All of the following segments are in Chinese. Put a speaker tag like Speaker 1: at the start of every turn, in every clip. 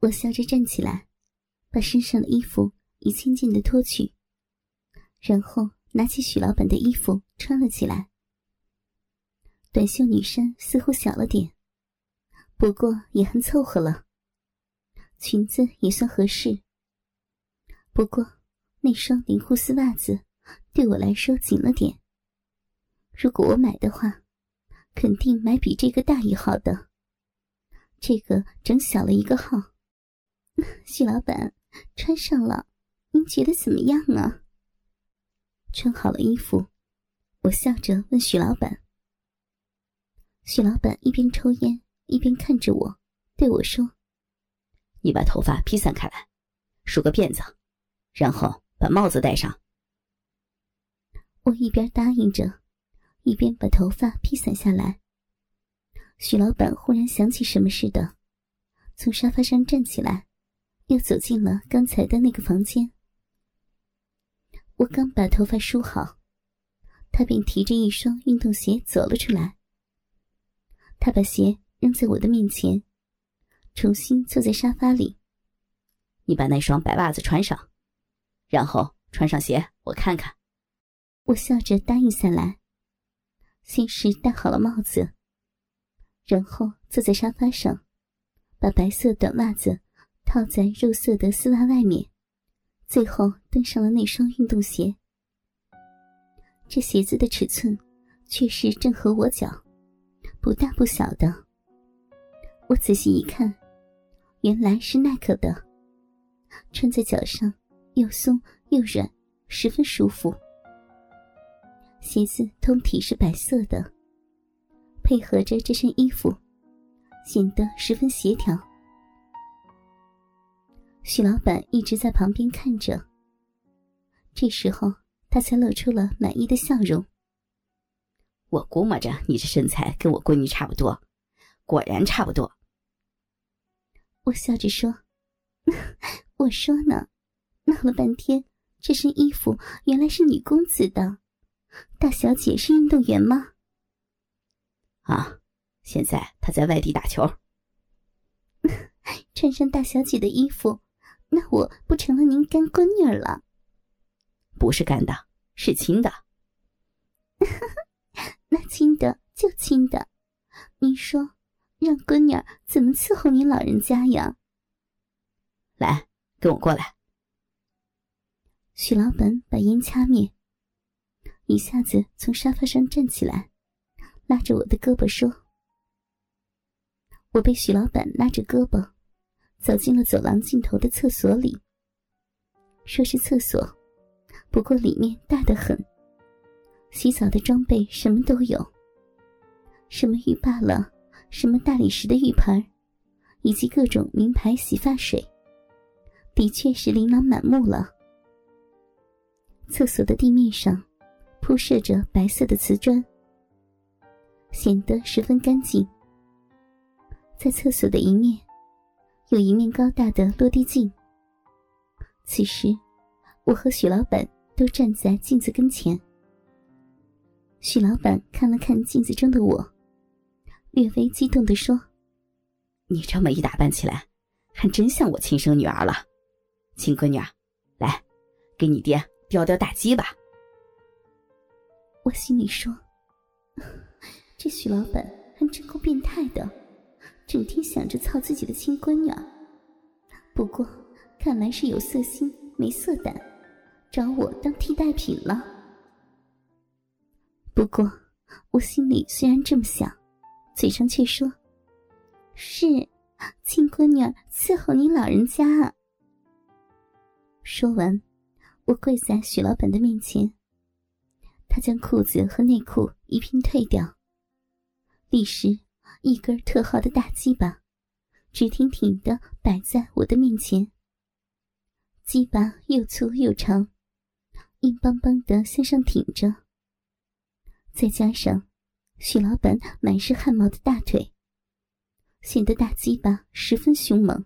Speaker 1: 我笑着站起来，把身上的衣服一件件的脱去，然后拿起许老板的衣服穿了起来。短袖女衫似乎小了点，不过也很凑合了。裙子也算合适，不过那双灵狐丝袜子对我来说紧了点。如果我买的话，肯定买比这个大一号的。这个整小了一个号。许老板穿上了，您觉得怎么样啊？穿好了衣服，我笑着问许老板。许老板一边抽烟一边看着我，对我说：“
Speaker 2: 你把头发披散开来，梳个辫子，然后把帽子戴上。”
Speaker 1: 我一边答应着，一边把头发披散下来。许老板忽然想起什么似的，从沙发上站起来，又走进了刚才的那个房间。我刚把头发梳好，他便提着一双运动鞋走了出来。他把鞋扔在我的面前，重新坐在沙发里。
Speaker 2: 你把那双白袜子穿上，然后穿上鞋，我看看。
Speaker 1: 我笑着答应下来，先是戴好了帽子，然后坐在沙发上，把白色短袜子套在肉色的丝袜外面，最后登上了那双运动鞋。这鞋子的尺寸，却是正合我脚。不大不小的，我仔细一看，原来是耐克的，穿在脚上又松又软，十分舒服。鞋子通体是白色的，配合着这身衣服，显得十分协调。许老板一直在旁边看着，这时候他才露出了满意的笑容。
Speaker 2: 我估摸着你这身材跟我闺女差不多，果然差不多。
Speaker 1: 我笑着说：“我说呢，闹了半天，这身衣服原来是女公子的。大小姐是运动员吗？”
Speaker 2: 啊，现在她在外地打球。
Speaker 1: 穿上大小姐的衣服，那我不成了您干闺女了？
Speaker 2: 不是干的，是亲的。
Speaker 1: 那亲的就亲的，你说让闺女怎么伺候您老人家呀？
Speaker 2: 来，跟我过来。
Speaker 1: 许老板把烟掐灭，一下子从沙发上站起来，拉着我的胳膊说：“我被许老板拉着胳膊，走进了走廊尽头的厕所里。说是厕所，不过里面大得很。”洗澡的装备什么都有，什么浴霸了，什么大理石的浴盆，以及各种名牌洗发水，的确是琳琅满目了。厕所的地面上铺设着白色的瓷砖，显得十分干净。在厕所的一面，有一面高大的落地镜。此时，我和许老板都站在镜子跟前。许老板看了看镜子中的我，略微激动的说：“
Speaker 2: 你这么一打扮起来，还真像我亲生女儿了，亲闺女，来，给你爹叼叼大鸡吧。”
Speaker 1: 我心里说：“ 这许老板还真够变态的，整天想着操自己的亲闺女。不过，看来是有色心没色胆，找我当替代品了。”不过，我心里虽然这么想，嘴上却说：“是，亲闺女伺候你老人家。”说完，我跪在许老板的面前。他将裤子和内裤一并退掉，立时，一根特好的大鸡巴，直挺挺的摆在我的面前。鸡巴又粗又长，硬邦邦的向上挺着。再加上许老板满是汗毛的大腿，显得大鸡巴十分凶猛。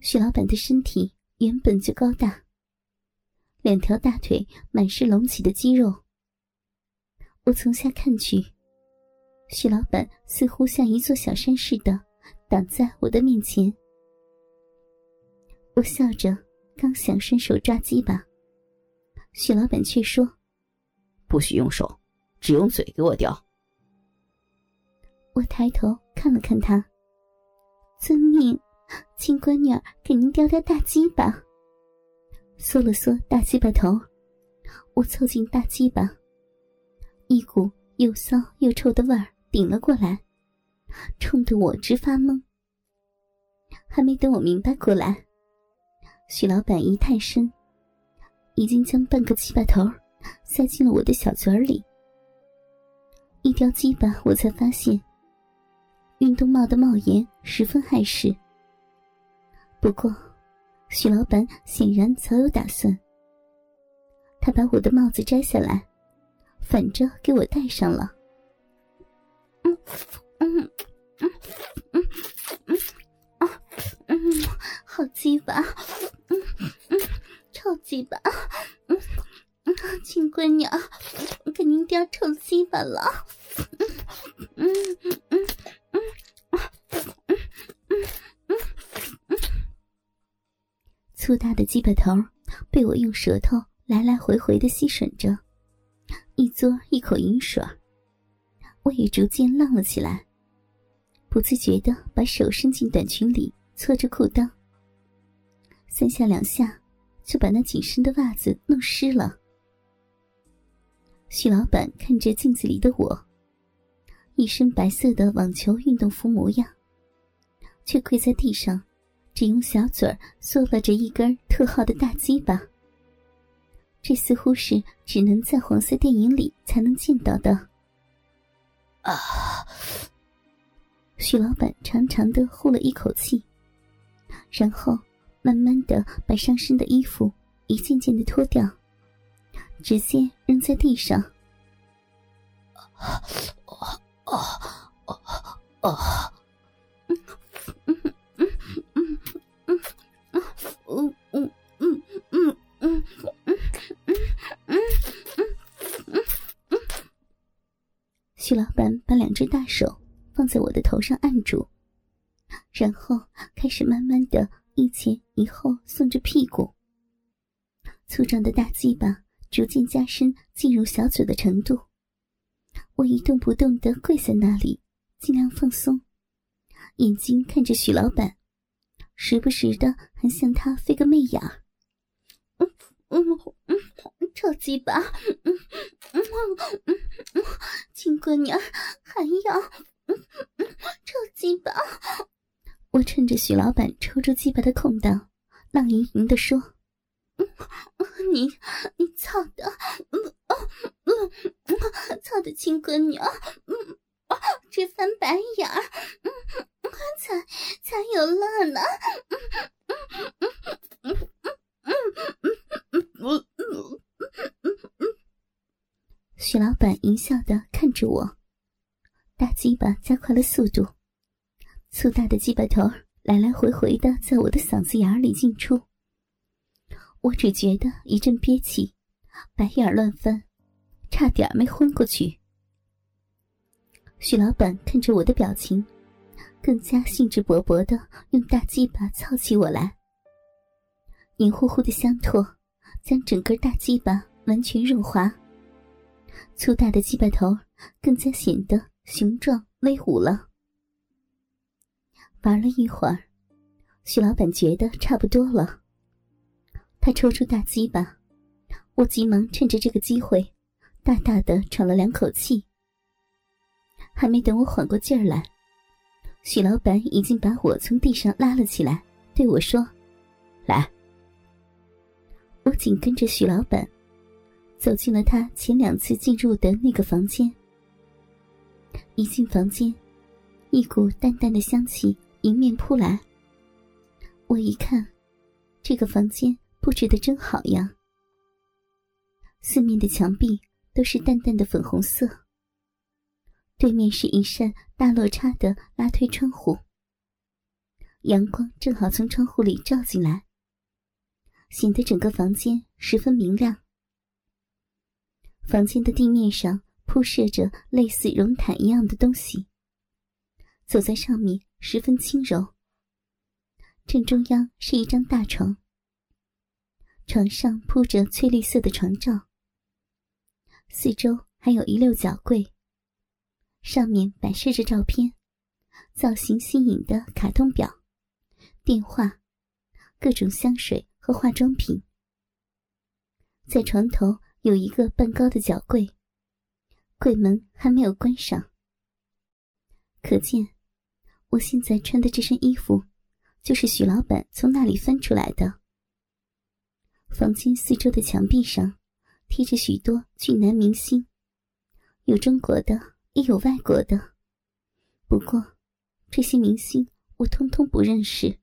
Speaker 1: 许老板的身体原本就高大，两条大腿满是隆起的肌肉。我从下看去，许老板似乎像一座小山似的挡在我的面前，我笑着，刚想伸手抓鸡巴，许老板却说：“
Speaker 2: 不许用手，只用嘴给我叼。”
Speaker 1: 我抬头看了看他，遵命，请闺女儿给您叼叼大鸡巴。缩了缩大鸡巴头，我凑近大鸡巴，一股又骚又臭的味儿顶了过来，冲得我直发懵。还没等我明白过来，许老板一探身，已经将半个鸡巴头塞进了我的小嘴里。一叼鸡巴，我才发现运动帽的帽檐十分碍事。不过。许老板显然早有打算，他把我的帽子摘下来，反着给我戴上了。嗯嗯嗯嗯啊嗯，好鸡巴，嗯嗯，臭鸡巴，嗯嗯，亲闺女，给您叼臭鸡巴了，嗯嗯嗯嗯嗯。粗大的鸡巴头被我用舌头来来回回的吸吮着，一嘬一口银水，也逐渐浪了起来，不自觉的把手伸进短裙里搓着裤裆，三下两下就把那紧身的袜子弄湿了。许老板看着镜子里的我，一身白色的网球运动服模样，却跪在地上。只用小嘴儿嗦了着一根特好的大鸡巴，这似乎是只能在黄色电影里才能见到的。啊！许老板长长的呼了一口气，然后慢慢的把上身的衣服一件件的脱掉，直接扔在地上。啊哦哦哦哦！徐老板把两只大手放在我的头上按住，然后开始慢慢的一前一后送着屁股。粗壮的大鸡巴逐渐加深进入小嘴的程度。我一动不动的跪在那里，尽量放松，眼睛看着许老板，时不时的还向他飞个媚眼。嗯嗯嗯，臭鸡巴，嗯嗯嗯嗯。亲闺女，还要抽鸡巴？我趁着许老板抽出鸡巴的空档，浪盈盈的说：“嗯你你操的，嗯嗯嗯操的亲闺女，直翻白眼儿，才才有乐呢。”许老板淫笑的看着我，大鸡巴加快了速度，粗大的鸡巴头来来回回的在我的嗓子眼里进出。我只觉得一阵憋气，白眼乱翻，差点没昏过去。许老板看着我的表情，更加兴致勃勃的用大鸡巴操起我来，黏糊糊的香唾将整个大鸡巴完全润滑。粗大的鸡巴头更加显得雄壮威武了。玩了一会儿，徐老板觉得差不多了，他抽出大鸡巴，我急忙趁着这个机会，大大的喘了两口气。还没等我缓过劲儿来，许老板已经把我从地上拉了起来，对我说：“
Speaker 2: 来。”
Speaker 1: 我紧跟着许老板。走进了他前两次进入的那个房间。一进房间，一股淡淡的香气迎面扑来。我一看，这个房间布置的真好呀。四面的墙壁都是淡淡的粉红色。对面是一扇大落差的拉推窗户，阳光正好从窗户里照进来，显得整个房间十分明亮。房间的地面上铺设着类似绒毯一样的东西，走在上面十分轻柔。正中央是一张大床，床上铺着翠绿色的床罩，四周还有一溜角柜，上面摆设着照片、造型新颖的卡通表、电话、各种香水和化妆品。在床头有一个半高的角柜，柜门还没有关上，可见我现在穿的这身衣服。就是许老板从那里翻出来的。房间四周的墙壁上贴着许多俊男明星，有中国的，也有外国的。不过，这些明星我通通不认识。